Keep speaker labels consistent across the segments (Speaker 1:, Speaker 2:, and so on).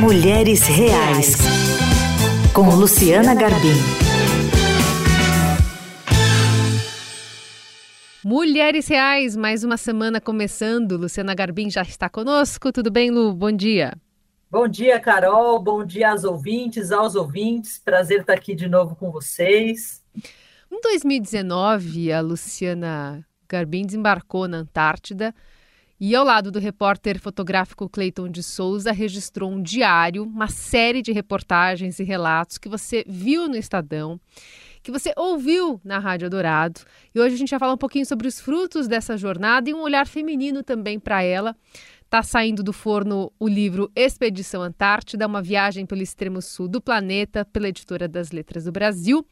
Speaker 1: Mulheres Reais, com Luciana Garbim.
Speaker 2: Mulheres Reais, mais uma semana começando. Luciana Garbim já está conosco. Tudo bem, Lu? Bom dia.
Speaker 3: Bom dia, Carol. Bom dia aos ouvintes, aos ouvintes. Prazer estar aqui de novo com vocês.
Speaker 2: Em 2019, a Luciana Garbim desembarcou na Antártida e, ao lado do repórter fotográfico Cleiton de Souza, registrou um diário, uma série de reportagens e relatos que você viu no Estadão, que você ouviu na Rádio Dourado. E hoje a gente vai falar um pouquinho sobre os frutos dessa jornada e um olhar feminino também para ela. Está saindo do forno o livro Expedição Antártida, uma viagem pelo extremo sul do planeta, pela editora das Letras do Brasil.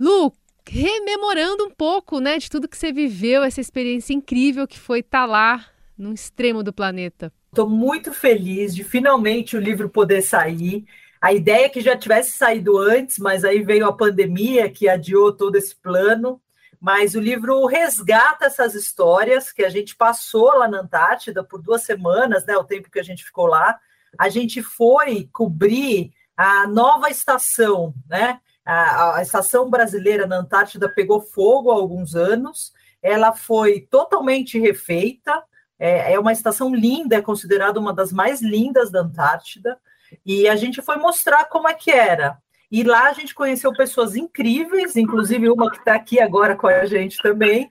Speaker 2: Lu, rememorando um pouco né, de tudo que você viveu, essa experiência incrível que foi estar tá lá num extremo do planeta.
Speaker 3: Estou muito feliz de finalmente o livro poder sair. A ideia é que já tivesse saído antes, mas aí veio a pandemia que adiou todo esse plano. Mas o livro resgata essas histórias que a gente passou lá na Antártida por duas semanas, né? O tempo que a gente ficou lá. A gente foi cobrir a nova estação, né? A, a estação brasileira na Antártida pegou fogo há alguns anos. Ela foi totalmente refeita é, é uma estação linda, é considerada uma das mais lindas da Antártida. E a gente foi mostrar como é que era. E lá a gente conheceu pessoas incríveis, inclusive uma que está aqui agora com a gente também.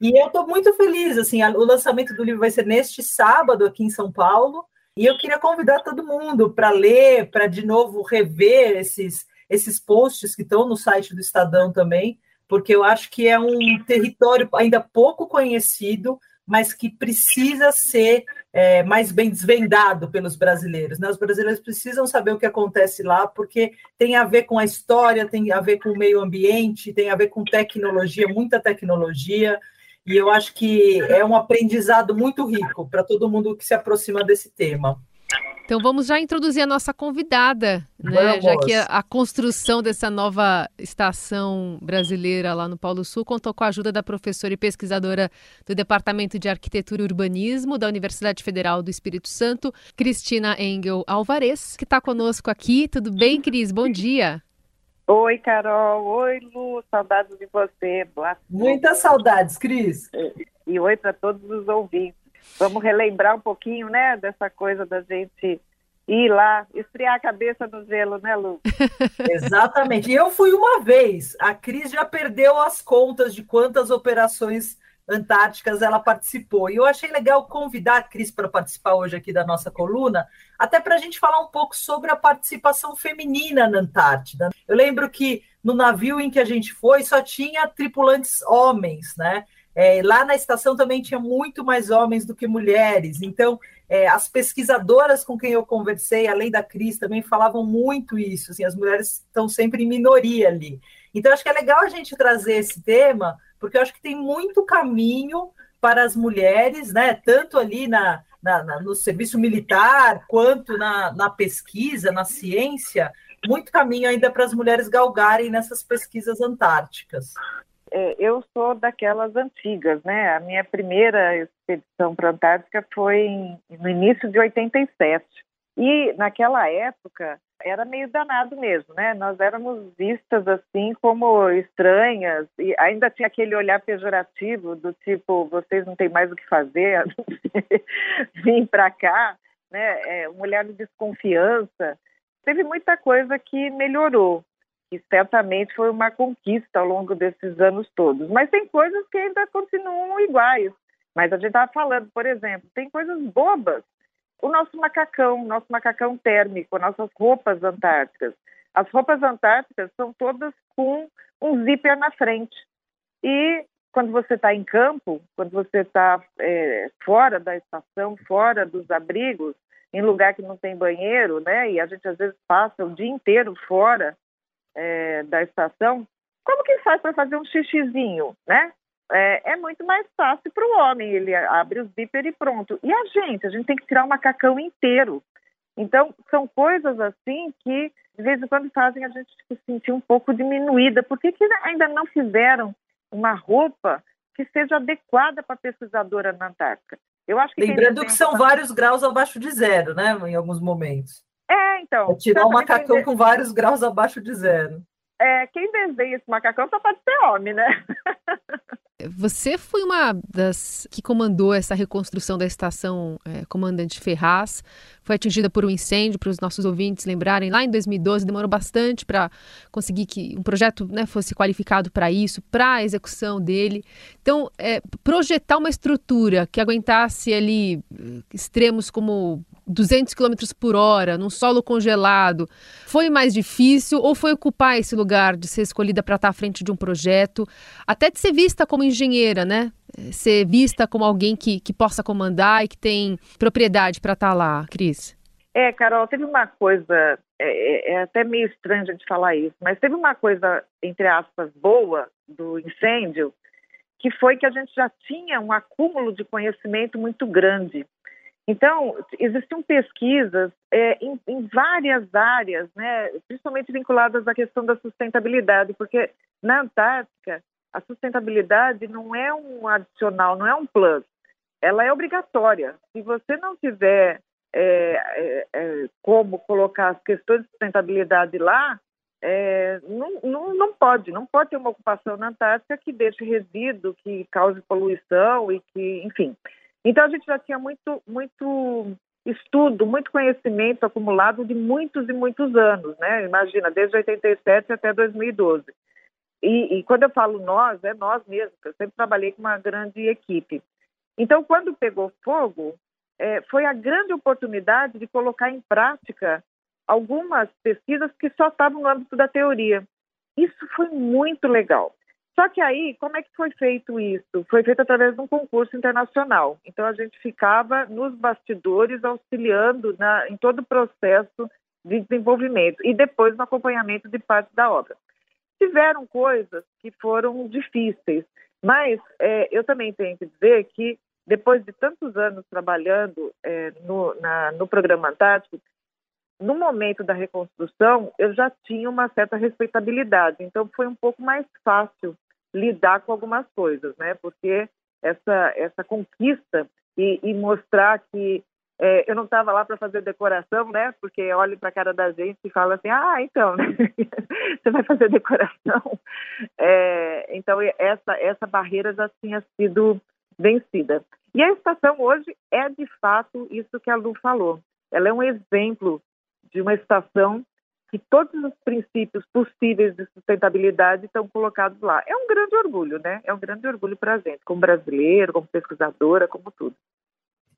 Speaker 3: E eu estou muito feliz. Assim, o lançamento do livro vai ser neste sábado aqui em São Paulo. E eu queria convidar todo mundo para ler, para de novo rever esses, esses posts que estão no site do Estadão também, porque eu acho que é um território ainda pouco conhecido, mas que precisa ser é, mais bem desvendado pelos brasileiros. Né? Os brasileiros precisam saber o que acontece lá, porque tem a ver com a história, tem a ver com o meio ambiente, tem a ver com tecnologia, muita tecnologia, e eu acho que é um aprendizado muito rico para todo mundo que se aproxima desse tema.
Speaker 2: Então vamos já introduzir a nossa convidada, né? Já que a, a, construção dessa nova estação brasileira lá no Polo Sul contou com a ajuda da professora e pesquisadora do Departamento de Arquitetura e Urbanismo da Universidade Federal do Espírito Santo, Cristina Engel Alvarez, que está conosco aqui. Tudo bem, Cris? Bom dia.
Speaker 4: Oi, Carol. Oi, Lu. Saudades de você.
Speaker 3: Boa Muitas saudades, Cris.
Speaker 4: E oi para todos os ouvintes. Vamos relembrar um pouquinho, né, dessa coisa da gente ir lá, esfriar a cabeça no gelo, né, Lu?
Speaker 3: Exatamente. E eu fui uma vez. A Cris já perdeu as contas de quantas operações antárticas ela participou. E eu achei legal convidar a Cris para participar hoje aqui da nossa coluna, até para a gente falar um pouco sobre a participação feminina na Antártida. Eu lembro que no navio em que a gente foi só tinha tripulantes homens, né? É, lá na estação também tinha muito mais homens do que mulheres. Então, é, as pesquisadoras com quem eu conversei, além da Cris, também falavam muito isso. Assim, as mulheres estão sempre em minoria ali. Então, acho que é legal a gente trazer esse tema, porque eu acho que tem muito caminho para as mulheres, né? Tanto ali na, na, na no serviço militar, quanto na, na pesquisa, na ciência, muito caminho ainda para as mulheres galgarem nessas pesquisas antárticas
Speaker 4: eu sou daquelas antigas, né? A minha primeira expedição para a Antártica foi em, no início de 87. E naquela época era meio danado mesmo, né? Nós éramos vistas assim como estranhas e ainda tinha aquele olhar pejorativo do tipo vocês não têm mais o que fazer, vim para cá, né? É, um olhar de desconfiança. Teve muita coisa que melhorou, que certamente foi uma conquista ao longo desses anos todos. Mas tem coisas que ainda continuam iguais. Mas a gente estava falando, por exemplo, tem coisas bobas. O nosso macacão, nosso macacão térmico, nossas roupas antárticas. As roupas antárticas são todas com um zíper na frente. E quando você está em campo, quando você está é, fora da estação, fora dos abrigos, em lugar que não tem banheiro, né? E a gente às vezes passa o dia inteiro fora é, da estação, como que faz para fazer um xixizinho, né? É, é muito mais fácil para o homem, ele abre o zíper e pronto. E a gente, a gente tem que tirar o macacão inteiro. Então, são coisas assim que, de vez em quando, fazem a gente se sentir um pouco diminuída. Por que, que ainda não fizeram uma roupa que seja adequada para a pesquisadora na Antártica?
Speaker 3: Eu acho que Lembrando que são vários graus abaixo de zero, né, em alguns momentos.
Speaker 4: É, então.
Speaker 3: É tirar um macacão com vários graus abaixo de zero.
Speaker 4: É, quem desenha esse macacão só pode ser homem, né?
Speaker 2: Você foi uma das que comandou essa reconstrução da estação é, Comandante Ferraz. Foi atingida por um incêndio, para os nossos ouvintes lembrarem, lá em 2012. Demorou bastante para conseguir que um projeto né, fosse qualificado para isso, para a execução dele. Então, é, projetar uma estrutura que aguentasse ali eh, extremos como 200 km por hora, num solo congelado, foi mais difícil ou foi ocupar esse lugar de ser escolhida para estar à frente de um projeto, até de ser vista como engenheira, né? Ser vista como alguém que, que possa comandar e que tem propriedade para estar lá, Cris?
Speaker 4: É, Carol, teve uma coisa, é, é, é até meio estranho a gente falar isso, mas teve uma coisa, entre aspas, boa do incêndio, que foi que a gente já tinha um acúmulo de conhecimento muito grande. Então, existiam pesquisas é, em, em, várias áreas, né, principalmente vinculadas à questão da sustentabilidade, porque na Antártica a sustentabilidade não é um adicional, não é um plus, ela é obrigatória. Se você não tiver é, é, é como colocar as questões de sustentabilidade lá, é, não, não, não, pode, não pode ter uma ocupação na Antártica que deixe resíduo, que cause poluição e que, enfim. Então a gente já tinha muito, muito estudo, muito conhecimento acumulado de muitos e muitos anos, né? Imagina, desde 87 até 2012. E, e quando eu falo nós, é nós mesmos. Eu sempre trabalhei com uma grande equipe. Então, quando pegou fogo, é, foi a grande oportunidade de colocar em prática algumas pesquisas que só estavam no âmbito da teoria. Isso foi muito legal. Só que aí, como é que foi feito isso? Foi feito através de um concurso internacional. Então, a gente ficava nos bastidores auxiliando na, em todo o processo de desenvolvimento e depois no acompanhamento de parte da obra. Tiveram coisas que foram difíceis, mas é, eu também tenho que dizer que depois de tantos anos trabalhando é, no, na, no programa Antártico, no momento da reconstrução, eu já tinha uma certa respeitabilidade, então foi um pouco mais fácil lidar com algumas coisas, né? Porque essa essa conquista e, e mostrar que é, eu não estava lá para fazer decoração, né? Porque olhe para a cara da gente e fala assim, ah, então, você vai fazer decoração. É, então essa essa barreira já tinha sido vencida. E a estação hoje é de fato isso que a Lu falou. Ela é um exemplo de uma estação que todos os princípios possíveis de sustentabilidade estão colocados lá. É um grande orgulho, né? É um grande orgulho para a gente, como brasileiro, como pesquisadora, como tudo.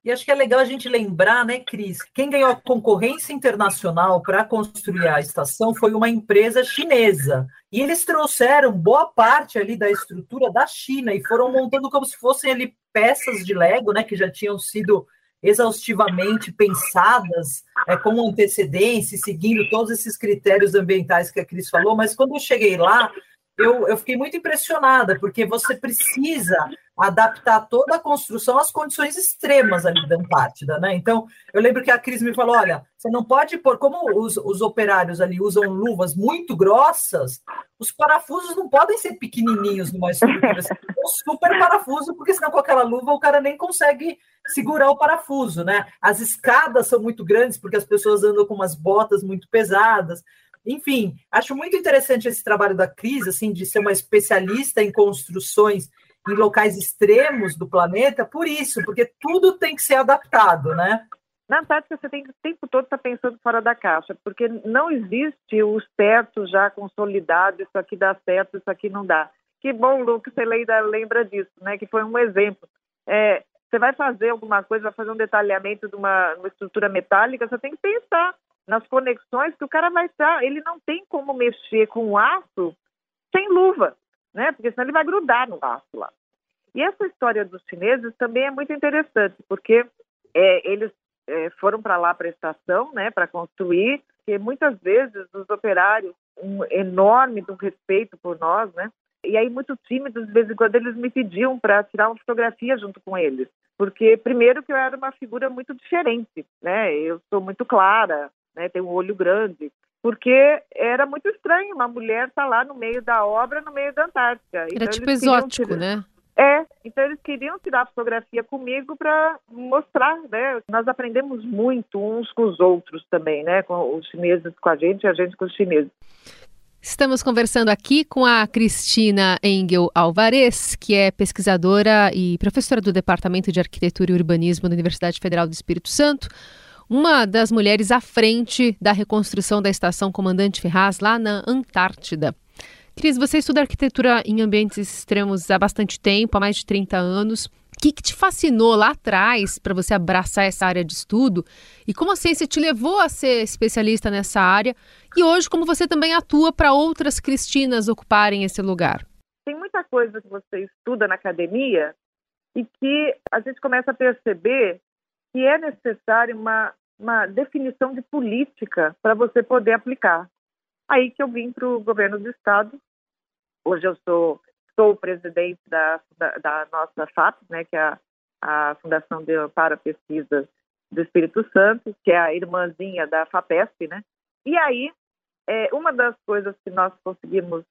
Speaker 3: E acho que é legal a gente lembrar, né, Cris? Quem ganhou a concorrência internacional para construir a estação foi uma empresa chinesa. E eles trouxeram boa parte ali da estrutura da China e foram montando como se fossem ali peças de Lego, né, que já tinham sido exaustivamente pensadas é, com antecedência, seguindo todos esses critérios ambientais que a Cris falou, mas quando eu cheguei lá, eu, eu fiquei muito impressionada, porque você precisa adaptar toda a construção às condições extremas ali da Antártida, né? Então, eu lembro que a Cris me falou: olha, você não pode pôr, como os, os operários ali usam luvas muito grossas, os parafusos não podem ser pequenininhos numa estrutura, um super parafuso, porque senão com aquela luva o cara nem consegue segurar o parafuso, né? As escadas são muito grandes, porque as pessoas andam com umas botas muito pesadas. Enfim, acho muito interessante esse trabalho da Cris, assim, de ser uma especialista em construções em locais extremos do planeta, por isso, porque tudo tem que ser adaptado, né?
Speaker 4: Na Antártica, você tem que o tempo todo estar tá pensando fora da caixa, porque não existe o certo já consolidado, isso aqui dá certo, isso aqui não dá. Que bom, Lu, que você lembra disso, né? Que foi um exemplo. É, você vai fazer alguma coisa, vai fazer um detalhamento de uma, uma estrutura metálica, você tem que pensar nas conexões que o cara vai estar. Ele não tem como mexer com o aço sem luva, né? Porque senão ele vai grudar no aço lá. E essa história dos chineses também é muito interessante, porque é, eles é, foram para lá para a estação, né, para construir, que muitas vezes os operários, um enorme do respeito por nós, né, e aí muito tímidos, de vez em quando eles me pediam para tirar uma fotografia junto com eles, porque primeiro que eu era uma figura muito diferente, né, eu sou muito clara, né, tem um olho grande, porque era muito estranho uma mulher estar tá lá no meio da obra, no meio da Antártica.
Speaker 2: Era então, tipo exótico, né?
Speaker 4: É, então eles queriam tirar fotografia comigo para mostrar, né? Nós aprendemos muito uns com os outros também, né? Com os chineses com a gente e a gente com os chineses.
Speaker 2: Estamos conversando aqui com a Cristina Engel Alvarez, que é pesquisadora e professora do Departamento de Arquitetura e Urbanismo da Universidade Federal do Espírito Santo, uma das mulheres à frente da reconstrução da estação Comandante Ferraz lá na Antártida. Cris, você estuda arquitetura em ambientes extremos há bastante tempo, há mais de 30 anos. O que, que te fascinou lá atrás para você abraçar essa área de estudo? E como a ciência te levou a ser especialista nessa área? E hoje, como você também atua para outras cristinas ocuparem esse lugar?
Speaker 4: Tem muita coisa que você estuda na academia e que a gente começa a perceber que é necessária uma, uma definição de política para você poder aplicar. Aí que eu vim para o governo do estado Hoje eu sou, sou presidente da, da, da nossa FAP, né, que é a, a Fundação de, para Pesquisas do Espírito Santo, que é a irmãzinha da FAPESP, né? E aí, é, uma das coisas que nós conseguimos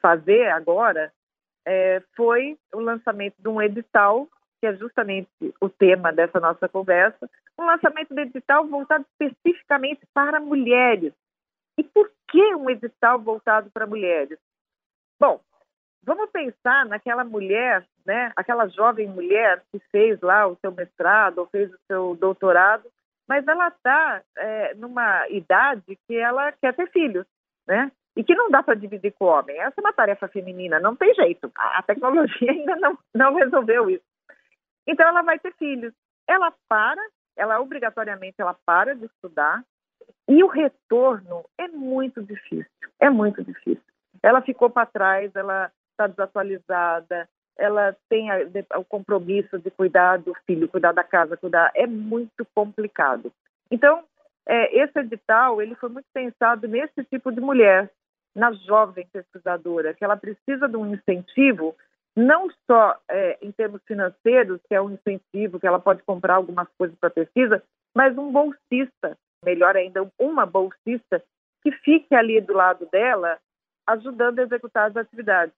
Speaker 4: fazer agora é, foi o lançamento de um edital, que é justamente o tema dessa nossa conversa, um lançamento de edital voltado especificamente para mulheres. E por que um edital voltado para mulheres? Bom, vamos pensar naquela mulher, né, aquela jovem mulher que fez lá o seu mestrado ou fez o seu doutorado, mas ela está é, numa idade que ela quer ter filhos, né? E que não dá para dividir com o homem. Essa é uma tarefa feminina, não tem jeito. A tecnologia ainda não, não resolveu isso. Então ela vai ter filhos. Ela para, ela obrigatoriamente ela para de estudar e o retorno é muito difícil. É muito difícil ela ficou para trás, ela está desatualizada, ela tem a, o compromisso de cuidar do filho, cuidar da casa, cuidar. É muito complicado. Então, é, esse edital ele foi muito pensado nesse tipo de mulher, na jovem pesquisadora, que ela precisa de um incentivo, não só é, em termos financeiros, que é um incentivo que ela pode comprar algumas coisas para pesquisa, mas um bolsista, melhor ainda, uma bolsista que fique ali do lado dela ajudando a executar as atividades.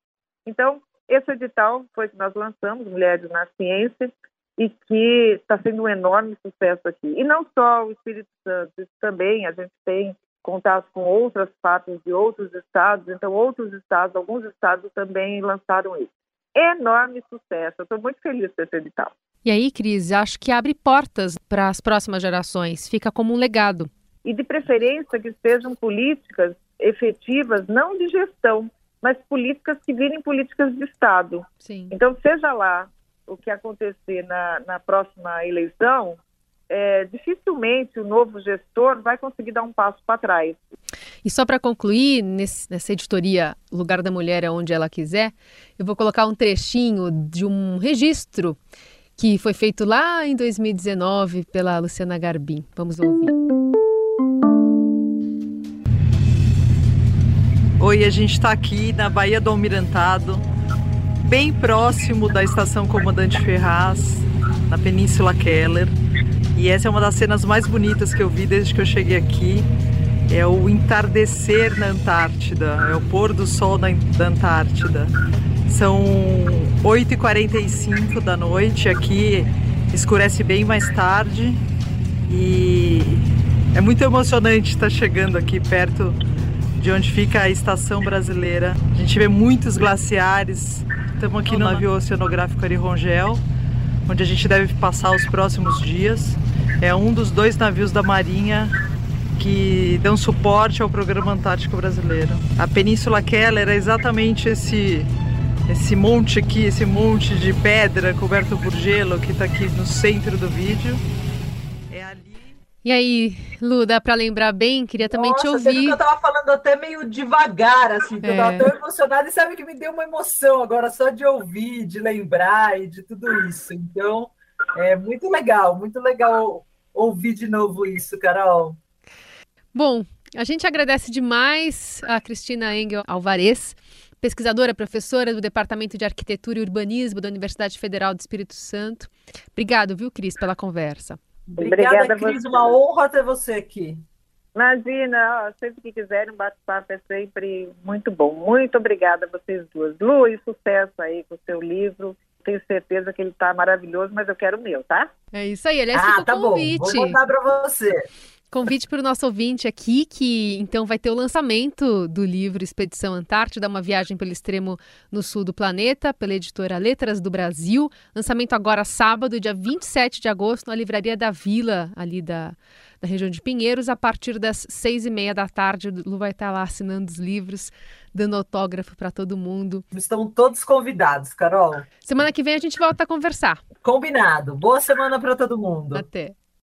Speaker 4: Então, esse edital foi que nós lançamos, Mulheres na Ciência, e que está sendo um enorme sucesso aqui. E não só o Espírito Santo, também a gente tem contato com outras fatos de outros estados, então outros estados, alguns estados também lançaram isso. Enorme sucesso, eu estou muito feliz com esse edital.
Speaker 2: E aí, Cris, acho que abre portas para as próximas gerações, fica como um legado.
Speaker 4: E de preferência que sejam políticas efetivas, não de gestão, mas políticas que virem políticas de Estado.
Speaker 2: Sim.
Speaker 4: Então, seja lá o que acontecer na, na próxima eleição, é, dificilmente o novo gestor vai conseguir dar um passo para trás.
Speaker 2: E só para concluir, nesse, nessa editoria Lugar da Mulher é onde ela quiser, eu vou colocar um trechinho de um registro que foi feito lá em 2019 pela Luciana Garbim. Vamos ouvir.
Speaker 5: Oi, a gente está aqui na Baía do Almirantado, bem próximo da estação Comandante Ferraz, na Península Keller. E essa é uma das cenas mais bonitas que eu vi desde que eu cheguei aqui. É o entardecer na Antártida, é o pôr do sol na, da Antártida. São 8h45 da noite, aqui escurece bem mais tarde e é muito emocionante estar chegando aqui perto de onde fica a estação brasileira. A gente vê muitos glaciares. Estamos aqui no navio oceanográfico Arirongel, onde a gente deve passar os próximos dias. É um dos dois navios da Marinha que dão suporte ao programa Antártico Brasileiro. A Península Keller é exatamente esse esse monte aqui, esse monte de pedra coberto por gelo que está aqui no centro do vídeo.
Speaker 2: E aí, Lu, dá para lembrar bem? Queria também
Speaker 3: Nossa,
Speaker 2: te ouvir.
Speaker 3: eu tava falando até meio devagar, assim, é. eu tava tão emocionada e sabe que me deu uma emoção agora só de ouvir, de lembrar e de tudo isso. Então, é muito legal, muito legal ouvir de novo isso, Carol.
Speaker 2: Bom, a gente agradece demais a Cristina Engel Alvarez, pesquisadora, professora do Departamento de Arquitetura e Urbanismo da Universidade Federal do Espírito Santo. Obrigado, viu, Cris, pela conversa.
Speaker 3: Obrigada, Obrigada Cris. Uma honra ter você aqui.
Speaker 4: Imagina, ó, sempre que quiserem, um bate-papo é sempre muito bom. Muito obrigada a vocês duas. Lu, e sucesso aí com o seu livro tenho certeza que ele está maravilhoso, mas eu quero o meu, tá?
Speaker 2: É isso aí, aliás,
Speaker 3: ah, tá
Speaker 2: o convite.
Speaker 3: bom. Vou mandar para você.
Speaker 2: Convite para o nosso ouvinte aqui, que então vai ter o lançamento do livro Expedição Antártida, uma viagem pelo extremo no sul do planeta, pela editora Letras do Brasil. Lançamento agora sábado, dia 27 de agosto, na Livraria da Vila, ali da, da região de Pinheiros, a partir das seis e meia da tarde. O Lu vai estar lá assinando os livros, dando autógrafo para todo mundo.
Speaker 3: Estão todos convidados, Carol.
Speaker 2: Semana que vem a gente volta a conversar.
Speaker 3: Combinado. Boa semana para todo mundo.
Speaker 2: Até.